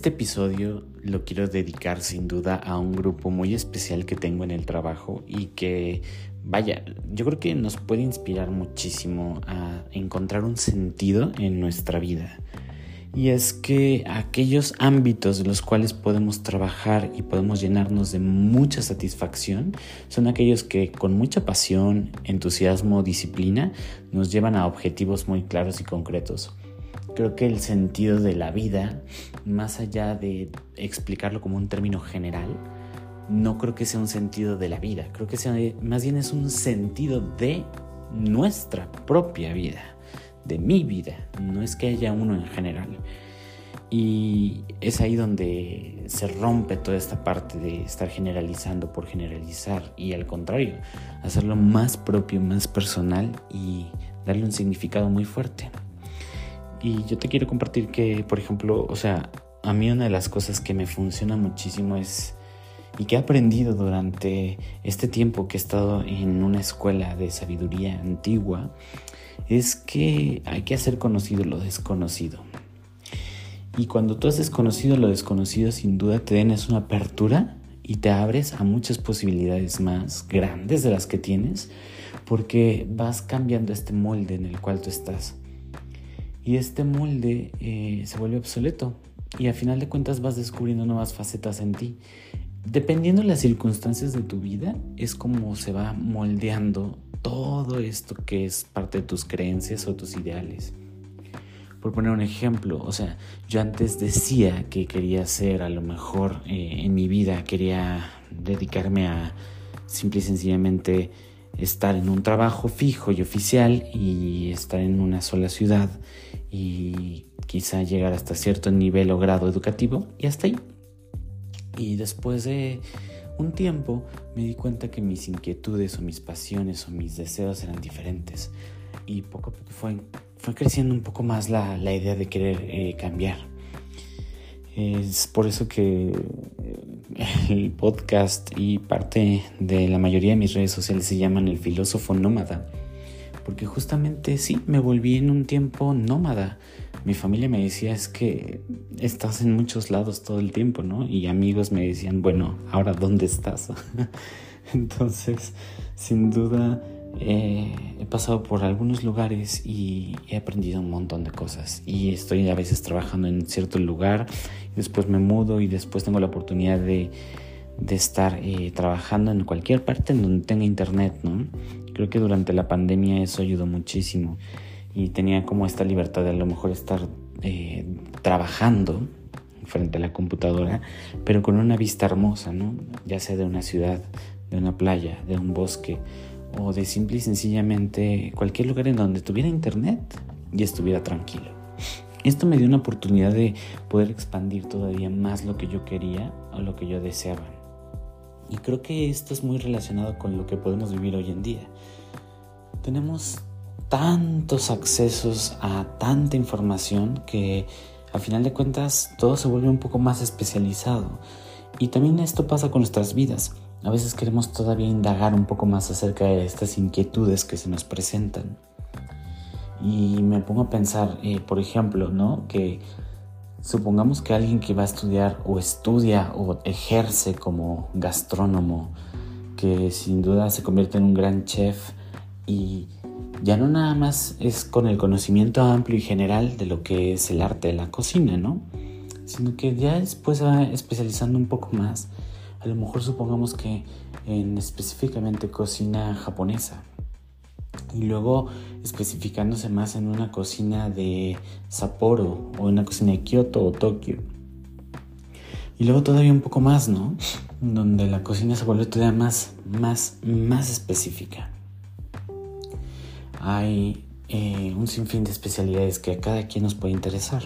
Este episodio lo quiero dedicar sin duda a un grupo muy especial que tengo en el trabajo y que, vaya, yo creo que nos puede inspirar muchísimo a encontrar un sentido en nuestra vida. Y es que aquellos ámbitos de los cuales podemos trabajar y podemos llenarnos de mucha satisfacción son aquellos que con mucha pasión, entusiasmo, disciplina nos llevan a objetivos muy claros y concretos. Creo que el sentido de la vida, más allá de explicarlo como un término general, no creo que sea un sentido de la vida, creo que sea, más bien es un sentido de nuestra propia vida, de mi vida, no es que haya uno en general. Y es ahí donde se rompe toda esta parte de estar generalizando por generalizar y al contrario, hacerlo más propio, más personal y darle un significado muy fuerte. Y yo te quiero compartir que, por ejemplo, o sea, a mí una de las cosas que me funciona muchísimo es, y que he aprendido durante este tiempo que he estado en una escuela de sabiduría antigua, es que hay que hacer conocido lo desconocido. Y cuando tú haces conocido lo desconocido, sin duda te tienes una apertura y te abres a muchas posibilidades más grandes de las que tienes, porque vas cambiando este molde en el cual tú estás y este molde eh, se vuelve obsoleto y a final de cuentas vas descubriendo nuevas facetas en ti. Dependiendo de las circunstancias de tu vida, es como se va moldeando todo esto que es parte de tus creencias o tus ideales. Por poner un ejemplo, o sea, yo antes decía que quería ser a lo mejor eh, en mi vida, quería dedicarme a simple y sencillamente estar en un trabajo fijo y oficial y estar en una sola ciudad y quizá llegar hasta cierto nivel o grado educativo y hasta ahí. Y después de un tiempo me di cuenta que mis inquietudes o mis pasiones o mis deseos eran diferentes y poco a poco fue, fue creciendo un poco más la, la idea de querer eh, cambiar. Es por eso que eh, el podcast y parte de la mayoría de mis redes sociales se llaman el filósofo nómada porque justamente sí, me volví en un tiempo nómada. Mi familia me decía es que estás en muchos lados todo el tiempo, ¿no? Y amigos me decían, bueno, ahora ¿dónde estás? Entonces, sin duda, eh, he pasado por algunos lugares y he aprendido un montón de cosas. Y estoy a veces trabajando en cierto lugar, y después me mudo y después tengo la oportunidad de, de estar eh, trabajando en cualquier parte en donde tenga internet, ¿no? Creo que durante la pandemia eso ayudó muchísimo y tenía como esta libertad de a lo mejor estar eh, trabajando frente a la computadora, pero con una vista hermosa, ¿no? Ya sea de una ciudad, de una playa, de un bosque o de simple y sencillamente cualquier lugar en donde tuviera internet y estuviera tranquilo. Esto me dio una oportunidad de poder expandir todavía más lo que yo quería o lo que yo deseaba. Y creo que esto es muy relacionado con lo que podemos vivir hoy en día. Tenemos tantos accesos a tanta información que a final de cuentas todo se vuelve un poco más especializado. Y también esto pasa con nuestras vidas. A veces queremos todavía indagar un poco más acerca de estas inquietudes que se nos presentan. Y me pongo a pensar, eh, por ejemplo, ¿no? Que Supongamos que alguien que va a estudiar o estudia o ejerce como gastrónomo, que sin duda se convierte en un gran chef y ya no nada más es con el conocimiento amplio y general de lo que es el arte de la cocina, ¿no? Sino que ya después va especializando un poco más. A lo mejor supongamos que en específicamente cocina japonesa y luego especificándose más en una cocina de Sapporo o una cocina de Kioto o Tokio. Y luego todavía un poco más, ¿no? Donde la cocina se vuelve todavía más, más, más específica. Hay eh, un sinfín de especialidades que a cada quien nos puede interesar.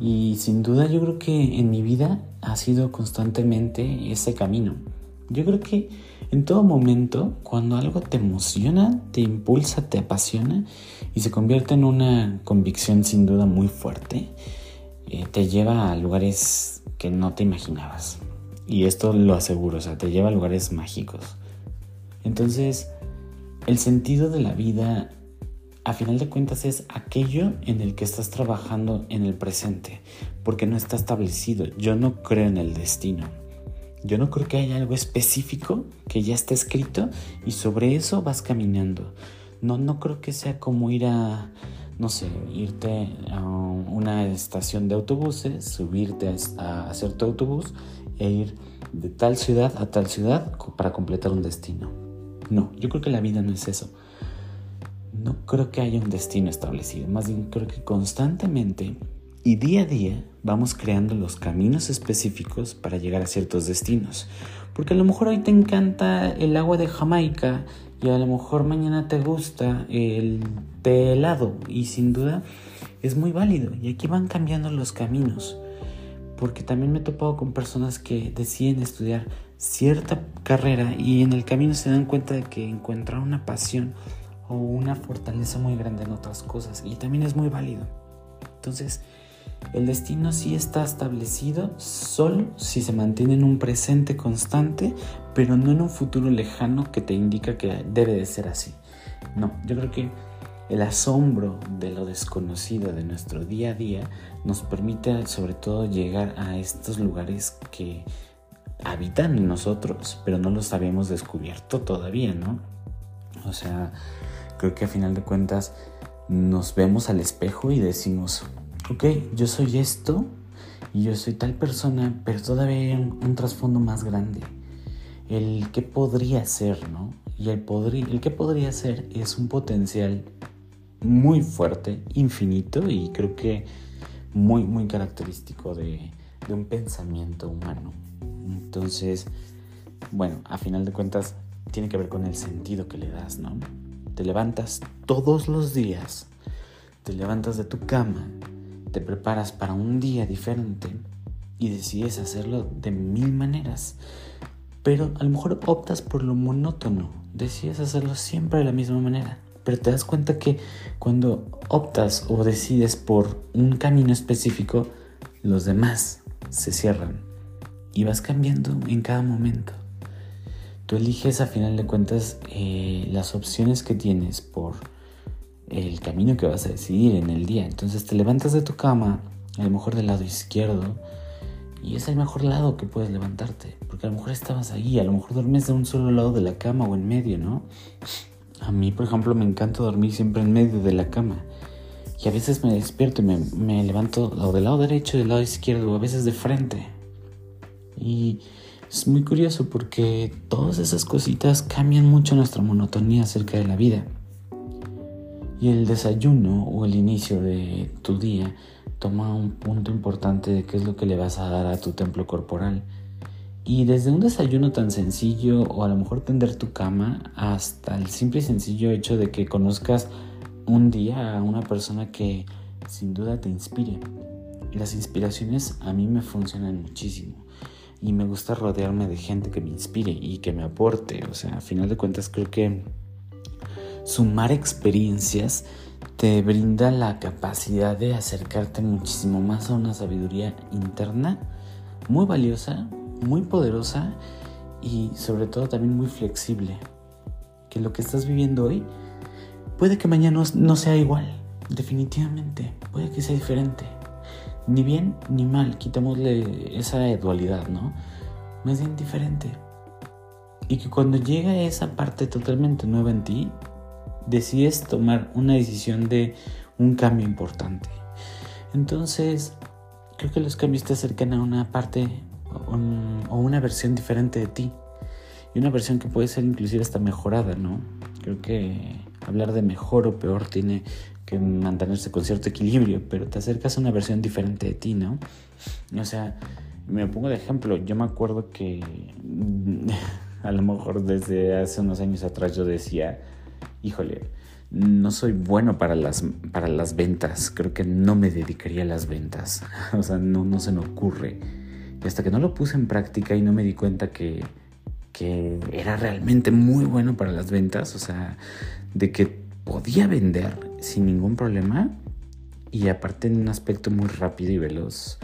Y sin duda yo creo que en mi vida ha sido constantemente ese camino. Yo creo que en todo momento, cuando algo te emociona, te impulsa, te apasiona y se convierte en una convicción sin duda muy fuerte, eh, te lleva a lugares que no te imaginabas. Y esto lo aseguro, o sea, te lleva a lugares mágicos. Entonces, el sentido de la vida a final de cuentas es aquello en el que estás trabajando en el presente, porque no está establecido. Yo no creo en el destino. Yo no creo que haya algo específico que ya está escrito y sobre eso vas caminando. No, no creo que sea como ir a, no sé, irte a una estación de autobuses, subirte a, hacer tu autobús e ir de tal ciudad a tal ciudad para completar un destino. No, yo creo que la vida no es eso no creo que haya un destino establecido, más bien creo que constantemente y día a día vamos creando los caminos específicos para llegar a ciertos destinos. Porque a lo mejor hoy te encanta el agua de Jamaica y a lo mejor mañana te gusta el té helado y sin duda es muy válido y aquí van cambiando los caminos. Porque también me he topado con personas que deciden estudiar cierta carrera y en el camino se dan cuenta de que encuentran una pasión o una fortaleza muy grande en otras cosas y también es muy válido. Entonces, el destino sí está establecido solo si se mantiene en un presente constante, pero no en un futuro lejano que te indica que debe de ser así. No, yo creo que el asombro de lo desconocido de nuestro día a día nos permite sobre todo llegar a estos lugares que habitan en nosotros, pero no los habíamos descubierto todavía, ¿no? O sea, creo que a final de cuentas nos vemos al espejo y decimos, ok, yo soy esto y yo soy tal persona, pero todavía hay un, trasfondo más grande. El que podría ser, ¿no? Y el, el que podría ser es un potencial muy fuerte, infinito y creo que muy, muy característico de, de un pensamiento humano. Entonces, bueno, a final de cuentas tiene que ver con el sentido que le das, ¿no? Te levantas todos los días, te levantas de tu cama, te preparas para un día diferente y decides hacerlo de mil maneras. Pero a lo mejor optas por lo monótono, decides hacerlo siempre de la misma manera. Pero te das cuenta que cuando optas o decides por un camino específico, los demás se cierran y vas cambiando en cada momento. Tú eliges a final de cuentas eh, las opciones que tienes por el camino que vas a decidir en el día. Entonces te levantas de tu cama, a lo mejor del lado izquierdo, y es el mejor lado que puedes levantarte, porque a lo mejor estabas ahí, a lo mejor duermes de un solo lado de la cama o en medio, ¿no? A mí, por ejemplo, me encanta dormir siempre en medio de la cama. Y a veces me despierto y me, me levanto o del lado derecho, del lado izquierdo, o a veces de frente. Y es muy curioso porque todas esas cositas cambian mucho nuestra monotonía acerca de la vida. Y el desayuno o el inicio de tu día toma un punto importante de qué es lo que le vas a dar a tu templo corporal. Y desde un desayuno tan sencillo o a lo mejor tender tu cama hasta el simple y sencillo hecho de que conozcas un día a una persona que sin duda te inspire. Las inspiraciones a mí me funcionan muchísimo y me gusta rodearme de gente que me inspire y que me aporte. O sea, a final de cuentas creo que sumar experiencias te brinda la capacidad de acercarte muchísimo más a una sabiduría interna muy valiosa, muy poderosa y sobre todo también muy flexible. Que lo que estás viviendo hoy puede que mañana no sea igual, definitivamente, puede que sea diferente ni bien ni mal, quitémosle esa dualidad, ¿no? Más bien diferente. Y que cuando llega esa parte totalmente nueva en ti, decides tomar una decisión de un cambio importante. Entonces, creo que los cambios te acercan a una parte o una versión diferente de ti. Y una versión que puede ser inclusive hasta mejorada, ¿no? Creo que hablar de mejor o peor tiene que mantenerse con cierto equilibrio, pero te acercas a una versión diferente de ti, ¿no? O sea, me pongo de ejemplo, yo me acuerdo que a lo mejor desde hace unos años atrás yo decía, híjole, no soy bueno para las, para las ventas, creo que no me dedicaría a las ventas, o sea, no, no se me ocurre. Y hasta que no lo puse en práctica y no me di cuenta que, que era realmente muy bueno para las ventas, o sea, de que podía vender sin ningún problema y aparte en un aspecto muy rápido y veloz.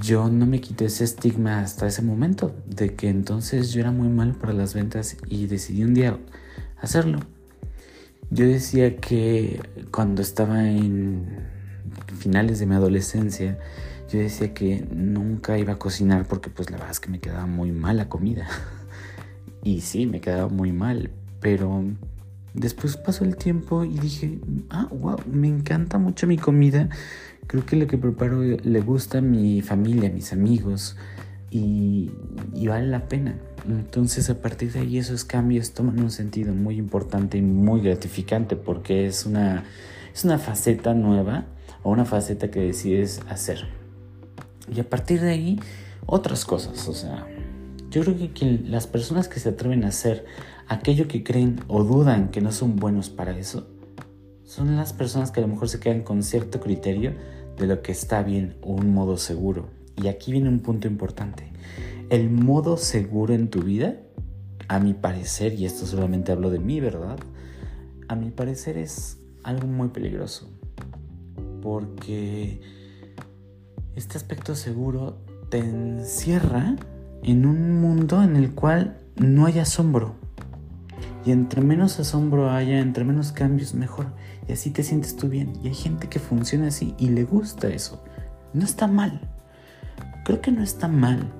Yo no me quité ese estigma hasta ese momento de que entonces yo era muy malo para las ventas y decidí un día hacerlo. Yo decía que cuando estaba en finales de mi adolescencia, yo decía que nunca iba a cocinar porque pues la verdad es que me quedaba muy mal la comida. y sí, me quedaba muy mal, pero después pasó el tiempo y dije, ah, wow, me encanta mucho mi comida. Creo que lo que preparo le gusta a mi familia, a mis amigos y, y vale la pena. Entonces a partir de ahí esos cambios toman un sentido muy importante y muy gratificante porque es una, es una faceta nueva o una faceta que decides hacer. Y a partir de ahí otras cosas. O sea, yo creo que las personas que se atreven a hacer aquello que creen o dudan que no son buenos para eso, son las personas que a lo mejor se quedan con cierto criterio de lo que está bien o un modo seguro. Y aquí viene un punto importante. El modo seguro en tu vida, a mi parecer, y esto solamente hablo de mí, ¿verdad? A mi parecer es algo muy peligroso. Porque este aspecto seguro te encierra en un mundo en el cual no hay asombro. Y entre menos asombro haya, entre menos cambios, mejor. Y así te sientes tú bien. Y hay gente que funciona así y le gusta eso. No está mal. Creo que no está mal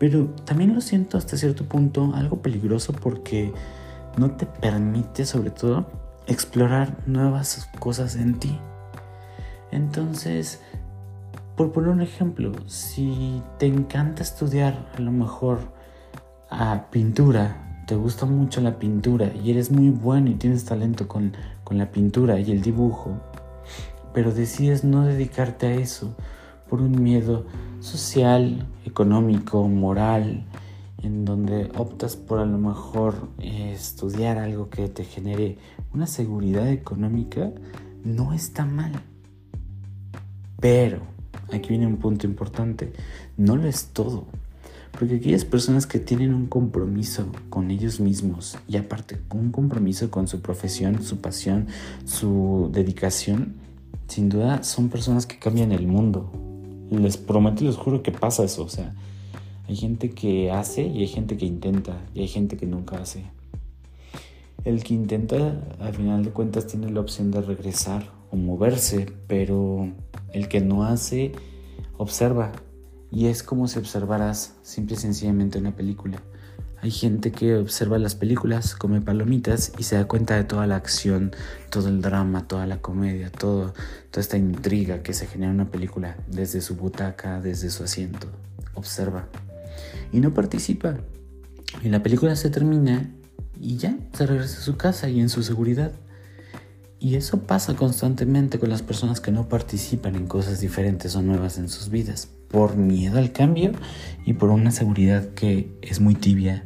pero también lo siento hasta cierto punto algo peligroso porque no te permite sobre todo explorar nuevas cosas en ti. Entonces, por poner un ejemplo, si te encanta estudiar a lo mejor a pintura, te gusta mucho la pintura y eres muy bueno y tienes talento con, con la pintura y el dibujo, pero decides no dedicarte a eso por un miedo social, económico, moral, en donde optas por a lo mejor estudiar algo que te genere una seguridad económica, no está mal. Pero, aquí viene un punto importante, no lo es todo. Porque aquellas personas que tienen un compromiso con ellos mismos y aparte un compromiso con su profesión, su pasión, su dedicación, sin duda son personas que cambian el mundo, les prometo y les juro que pasa eso. O sea, hay gente que hace y hay gente que intenta y hay gente que nunca hace. El que intenta, al final de cuentas, tiene la opción de regresar o moverse, pero el que no hace, observa. Y es como si observaras simple y sencillamente una película. Hay gente que observa las películas, come palomitas y se da cuenta de toda la acción, todo el drama, toda la comedia, todo, toda esta intriga que se genera en una película desde su butaca, desde su asiento. Observa. Y no participa. Y la película se termina y ya se regresa a su casa y en su seguridad. Y eso pasa constantemente con las personas que no participan en cosas diferentes o nuevas en sus vidas, por miedo al cambio y por una seguridad que es muy tibia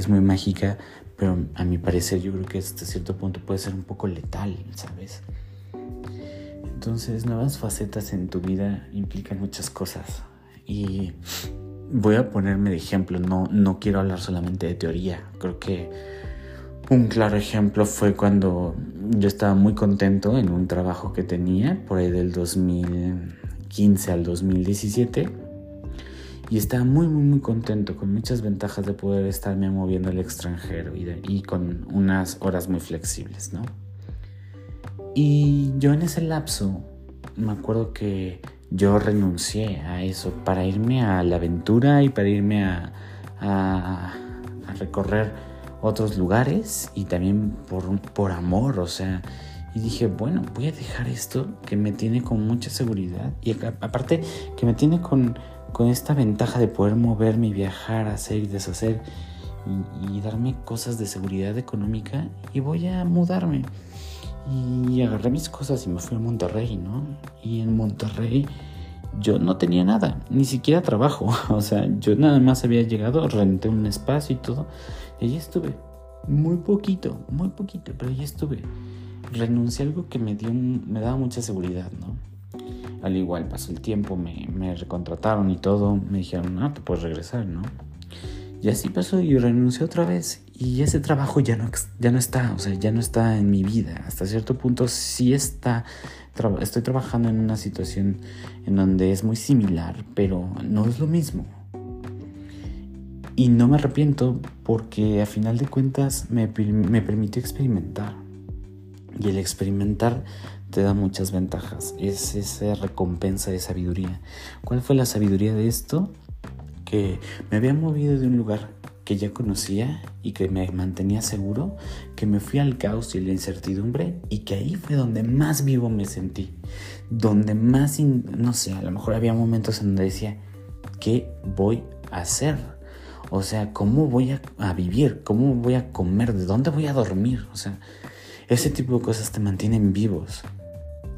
es muy mágica, pero a mi parecer yo creo que hasta cierto punto puede ser un poco letal, ¿sabes? Entonces, nuevas facetas en tu vida implican muchas cosas. Y voy a ponerme de ejemplo, no, no quiero hablar solamente de teoría. Creo que un claro ejemplo fue cuando yo estaba muy contento en un trabajo que tenía, por ahí del 2015 al 2017 y estaba muy, muy, muy contento, con muchas ventajas de poder estarme moviendo al extranjero y, con unas horas muy flexibles, ¿no? Y yo en ese lapso me acuerdo que yo renuncié a eso para irme a la aventura y para irme a recorrer otros lugares y también por, por amor, o sea, y dije, bueno, voy a dejar esto que me tiene con mucha seguridad y aparte que me tiene con con esta ventaja de poder moverme y viajar, hacer y deshacer y, darme cosas de seguridad económica y voy a mudarme. Y agarré mis cosas y me fui a Monterrey, ¿no? Y en Monterrey yo no tenía nada, ni siquiera trabajo. O sea, yo nada más había llegado, renté un espacio y todo. Y allí estuve. Muy poquito, muy poquito, pero allí estuve. Renuncié a algo que me, dio, me daba mucha seguridad, ¿no? Al igual pasó el tiempo, me, me recontrataron y todo, me dijeron, no, te puedes regresar, ¿no? Y así pasó y renuncié otra vez y ese trabajo ya no, ya no está, o sea, ya no está en mi vida. Hasta cierto punto sí está, estoy trabajando en una situación en donde es muy similar, pero no es lo mismo. Y no me arrepiento porque a final de cuentas me, me permitió experimentar. Y el experimentar te da muchas ventajas. Es esa recompensa de sabiduría. ¿Cuál fue la sabiduría de esto? Que me había movido de un lugar que ya conocía y que me mantenía seguro, que me fui al caos y la incertidumbre y que ahí fue donde más vivo me sentí, donde más, no sé, a lo mejor había momentos en donde decía, ¿qué voy a hacer? O sea, ¿cómo voy a, vivir? ¿Cómo voy a comer? ¿De dónde voy a dormir? O sea, ese tipo de cosas te mantienen vivos.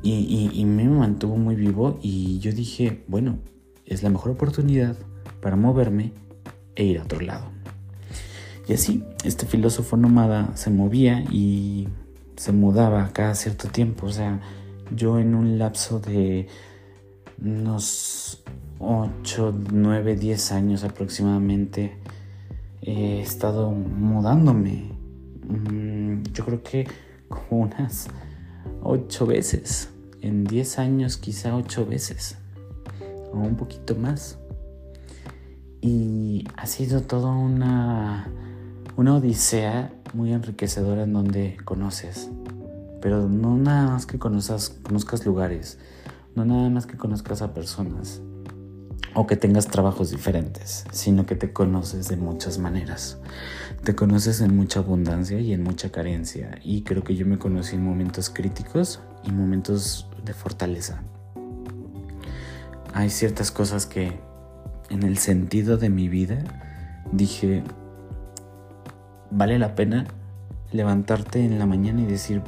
Y, me mantuvo muy vivo y yo dije, bueno, es la mejor oportunidad para moverme e ir a otro lado. Y así, este filósofo nómada se movía y se mudaba cada cierto tiempo. O sea, yo en un lapso de unos 8, 9, 10 años aproximadamente he estado mudándome. Mm, yo creo que como unas 8 veces. En 10 años quizá 8 veces. O un poquito más. Y ha sido toda una una odisea muy enriquecedora en donde conoces, pero no nada más que conozcas, conozcas lugares, no nada más que conozcas a personas o que tengas trabajos diferentes, sino que te conoces de muchas maneras. Te conoces en mucha abundancia y en mucha carencia y creo que yo me conocí en momentos críticos y momentos de fortaleza. Hay ciertas cosas que en el sentido de mi vida dije, vale la pena levantarte en la mañana y decir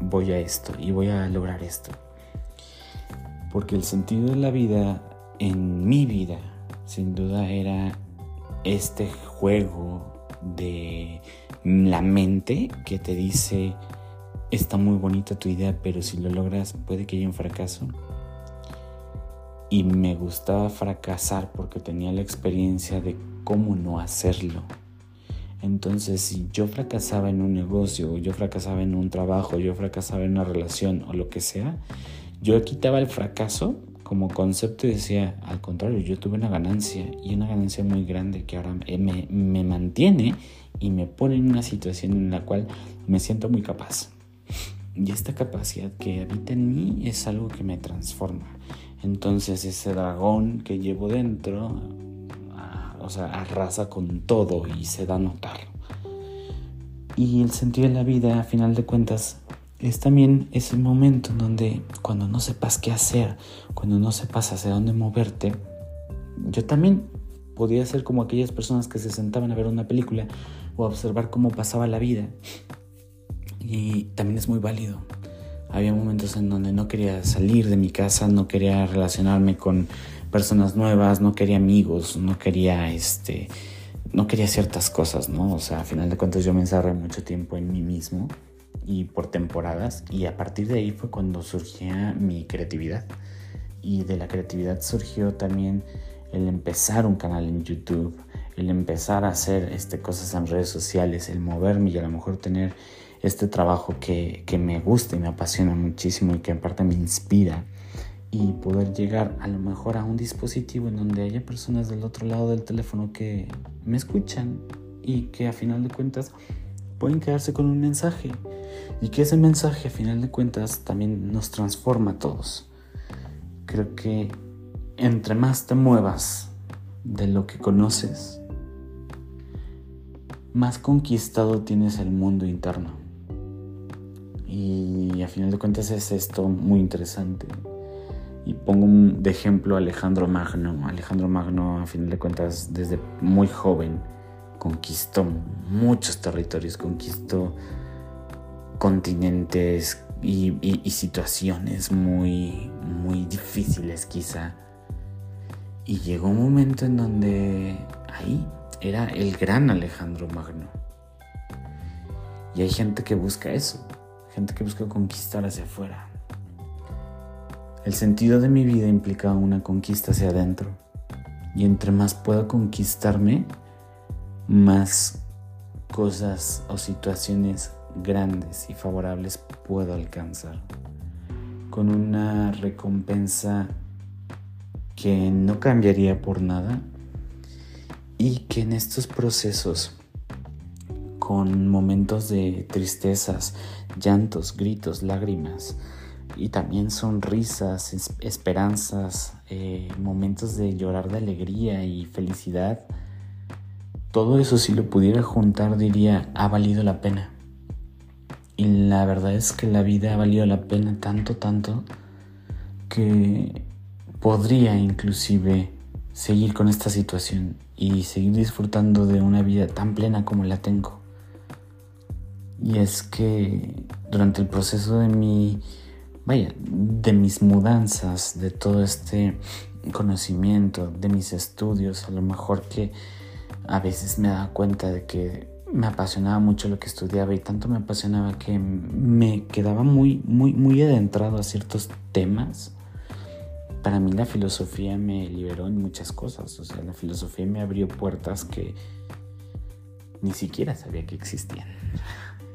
voy a esto y voy a lograr esto. Porque el sentido de la vida en mi vida sin duda era este juego de la mente que te dice está muy bonita tu idea pero si lo logras puede que haya un fracaso. Y me gustaba fracasar porque tenía la experiencia de cómo no hacerlo entonces, si yo fracasaba en un negocio, yo fracasaba en un trabajo, yo fracasaba en una relación o lo que sea, yo quitaba el fracaso como concepto y decía, al contrario, yo tuve una ganancia y una ganancia muy grande que ahora me, me mantiene y me pone en una situación en la cual me siento muy capaz. Y esta capacidad que habita en mí es algo que me transforma. Entonces ese dragón que llevo dentro o sea, arrasa con todo y se da a notar. Y el sentido de la vida, a final de cuentas, es también ese momento en donde cuando no sepas qué hacer, cuando no sepas hacia dónde moverte, yo también podía ser como aquellas personas que se sentaban a ver una película o a observar cómo pasaba la vida. Y también es muy válido. Había momentos en donde no quería salir de mi casa, no quería relacionarme con personas nuevas, no quería amigos, no quería este no quería ciertas cosas, ¿no? O sea, a final de cuentas yo me encerré mucho tiempo en mí mismo y por temporadas y a partir de ahí fue cuando surgía mi creatividad y de la creatividad surgió también el empezar un canal en YouTube, el empezar a hacer este, cosas en redes sociales, el moverme y a lo mejor tener este trabajo que, que me gusta y me apasiona muchísimo y que en parte me inspira y poder llegar a lo mejor a un dispositivo en donde haya personas del otro lado del teléfono que me escuchan y que a final de cuentas pueden quedarse con un mensaje y que ese mensaje a final de cuentas también nos transforma a todos. Creo que entre más te muevas de lo que conoces, más conquistado tienes el mundo interno. Y a final de cuentas es esto muy interesante. Y pongo de ejemplo a Alejandro Magno. Alejandro Magno, a final de cuentas, desde muy joven, conquistó muchos territorios, conquistó continentes y, y, situaciones muy, muy difíciles quizá. Y llegó un momento en donde ahí era el gran Alejandro Magno. Y hay gente que busca eso, gente que busca conquistar hacia afuera. El sentido de mi vida implica una conquista hacia adentro. Y entre más puedo conquistarme, más cosas o situaciones grandes y favorables puedo alcanzar. Con una recompensa que no cambiaría por nada y que en estos procesos con momentos de tristezas, llantos, gritos, lágrimas y también sonrisas, esperanzas, eh, momentos de llorar de alegría y felicidad. Todo eso si lo pudiera juntar diría, ha valido la pena. Y la verdad es que la vida ha valido la pena tanto, tanto, que podría inclusive seguir con esta situación y seguir disfrutando de una vida tan plena como la tengo. Y es que durante el proceso de mi, vaya, de mis mudanzas, de todo este conocimiento, de mis estudios, a lo mejor que a veces me daba cuenta de que me apasionaba mucho lo que estudiaba y tanto me apasionaba que me quedaba muy, muy, muy adentrado a ciertos temas. Para mí la filosofía me liberó en muchas cosas, o sea, la filosofía me abrió puertas que ni siquiera sabía que existían.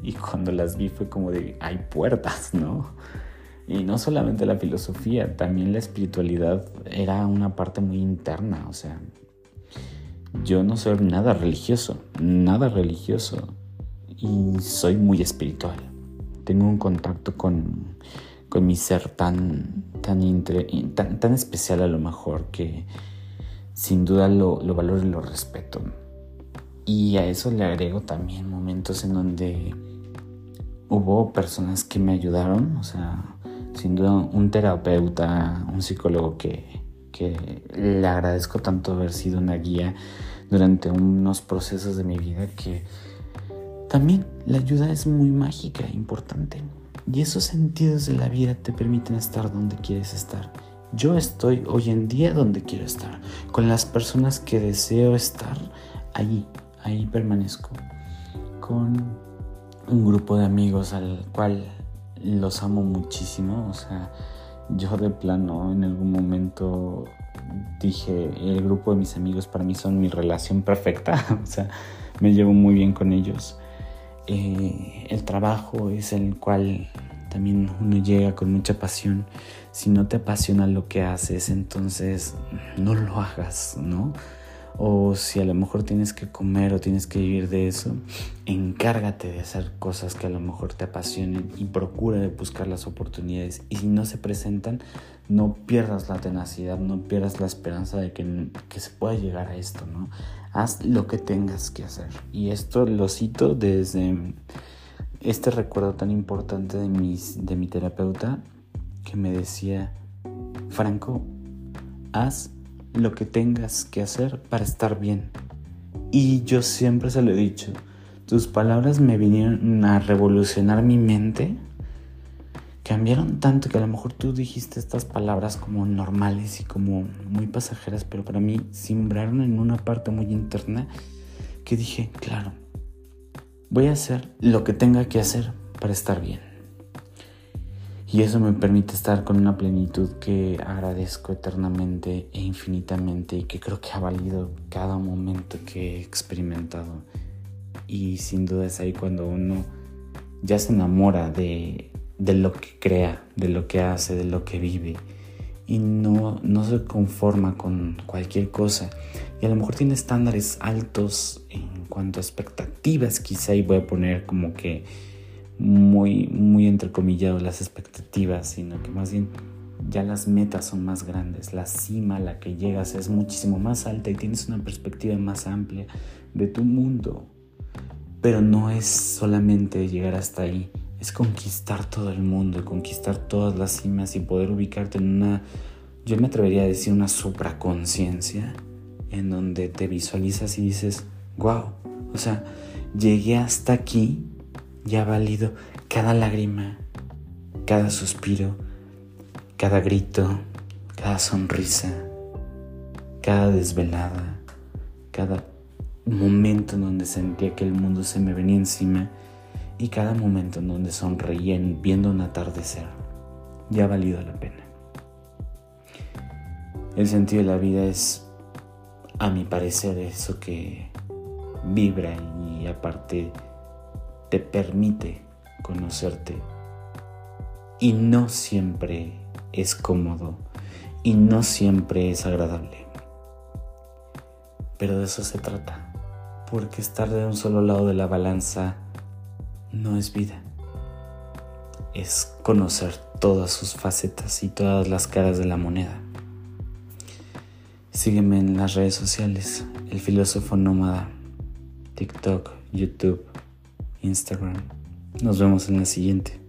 Y cuando las vi fue como de, hay puertas, ¿no? Y no solamente la filosofía, también la espiritualidad era una parte muy interna, o sea, yo no soy nada religioso, nada religioso. Y soy muy espiritual. Tengo un contacto con, con mi ser tan, tan, tan, tan, especial a lo mejor que sin duda lo, lo valoro y lo respeto. Y a eso le agrego también momentos en donde hubo personas que me ayudaron, o sea, sin duda un terapeuta, un psicólogo que, que le agradezco tanto haber sido una guía durante unos procesos de mi vida que también la ayuda es muy mágica e importante. Y esos sentidos de la vida te permiten estar donde quieres estar. Yo estoy hoy en día donde quiero estar, con las personas que deseo estar, ahí, ahí permanezco, con un grupo de amigos al cual los amo muchísimo, o sea, yo de plano en algún momento dije, el grupo de mis amigos para mí son mi relación perfecta, o sea, me llevo muy bien con ellos. Eh, el trabajo es el cual también uno llega con mucha pasión. Si no te apasiona lo que haces, entonces no lo hagas, ¿no? O si a lo mejor tienes que comer o tienes que vivir de eso, encárgate de hacer cosas que a lo mejor te apasionen y procura buscar las oportunidades. Y si no se presentan, no pierdas la tenacidad, no pierdas la esperanza de que, que se pueda llegar a esto, ¿no? Haz lo que tengas que hacer. Y esto lo cito desde este recuerdo tan importante de, mis, de mi terapeuta que me decía, Franco, haz lo que tengas que hacer para estar bien. Y yo siempre se lo he dicho, tus palabras me vinieron a revolucionar mi mente. Cambiaron tanto que a lo mejor tú dijiste estas palabras como normales y como muy pasajeras, pero para mí simbraron en una parte muy interna que dije, claro, voy a hacer lo que tenga que hacer para estar bien. Y eso me permite estar con una plenitud que agradezco eternamente e infinitamente y que creo que ha valido cada momento que he experimentado. Y sin duda es ahí cuando uno ya se enamora de, de lo que crea, de lo que hace, de lo que vive. Y no, no se conforma con cualquier cosa. Y a lo mejor tiene estándares altos en cuanto a expectativas, quizá, y voy a poner como que muy, muy entrecomillado las expectativas, sino que más bien ya las metas son más grandes, la cima a la que llegas es muchísimo más alta y tienes una perspectiva más amplia de tu mundo. Pero no es solamente llegar hasta ahí, es conquistar todo el mundo, conquistar todas las cimas y poder ubicarte en una, yo me atrevería a decir una supraconciencia, en donde te visualizas y dices, wow, o sea, llegué hasta aquí ya ha valido cada lágrima, cada suspiro, cada grito, cada sonrisa, cada desvelada, cada momento en donde sentía que el mundo se me venía encima y cada momento en donde sonreía viendo un atardecer. Ya ha valido la pena. El sentido de la vida es, a mi parecer, eso que vibra y aparte te permite conocerte. Y no siempre es cómodo y no siempre es agradable. Pero de eso se trata, porque estar de un solo lado de la balanza no es vida. Es conocer todas sus facetas y todas las caras de la moneda. Sígueme en las redes sociales, el filósofo nómada, TikTok, YouTube, Instagram. Nos vemos en la siguiente.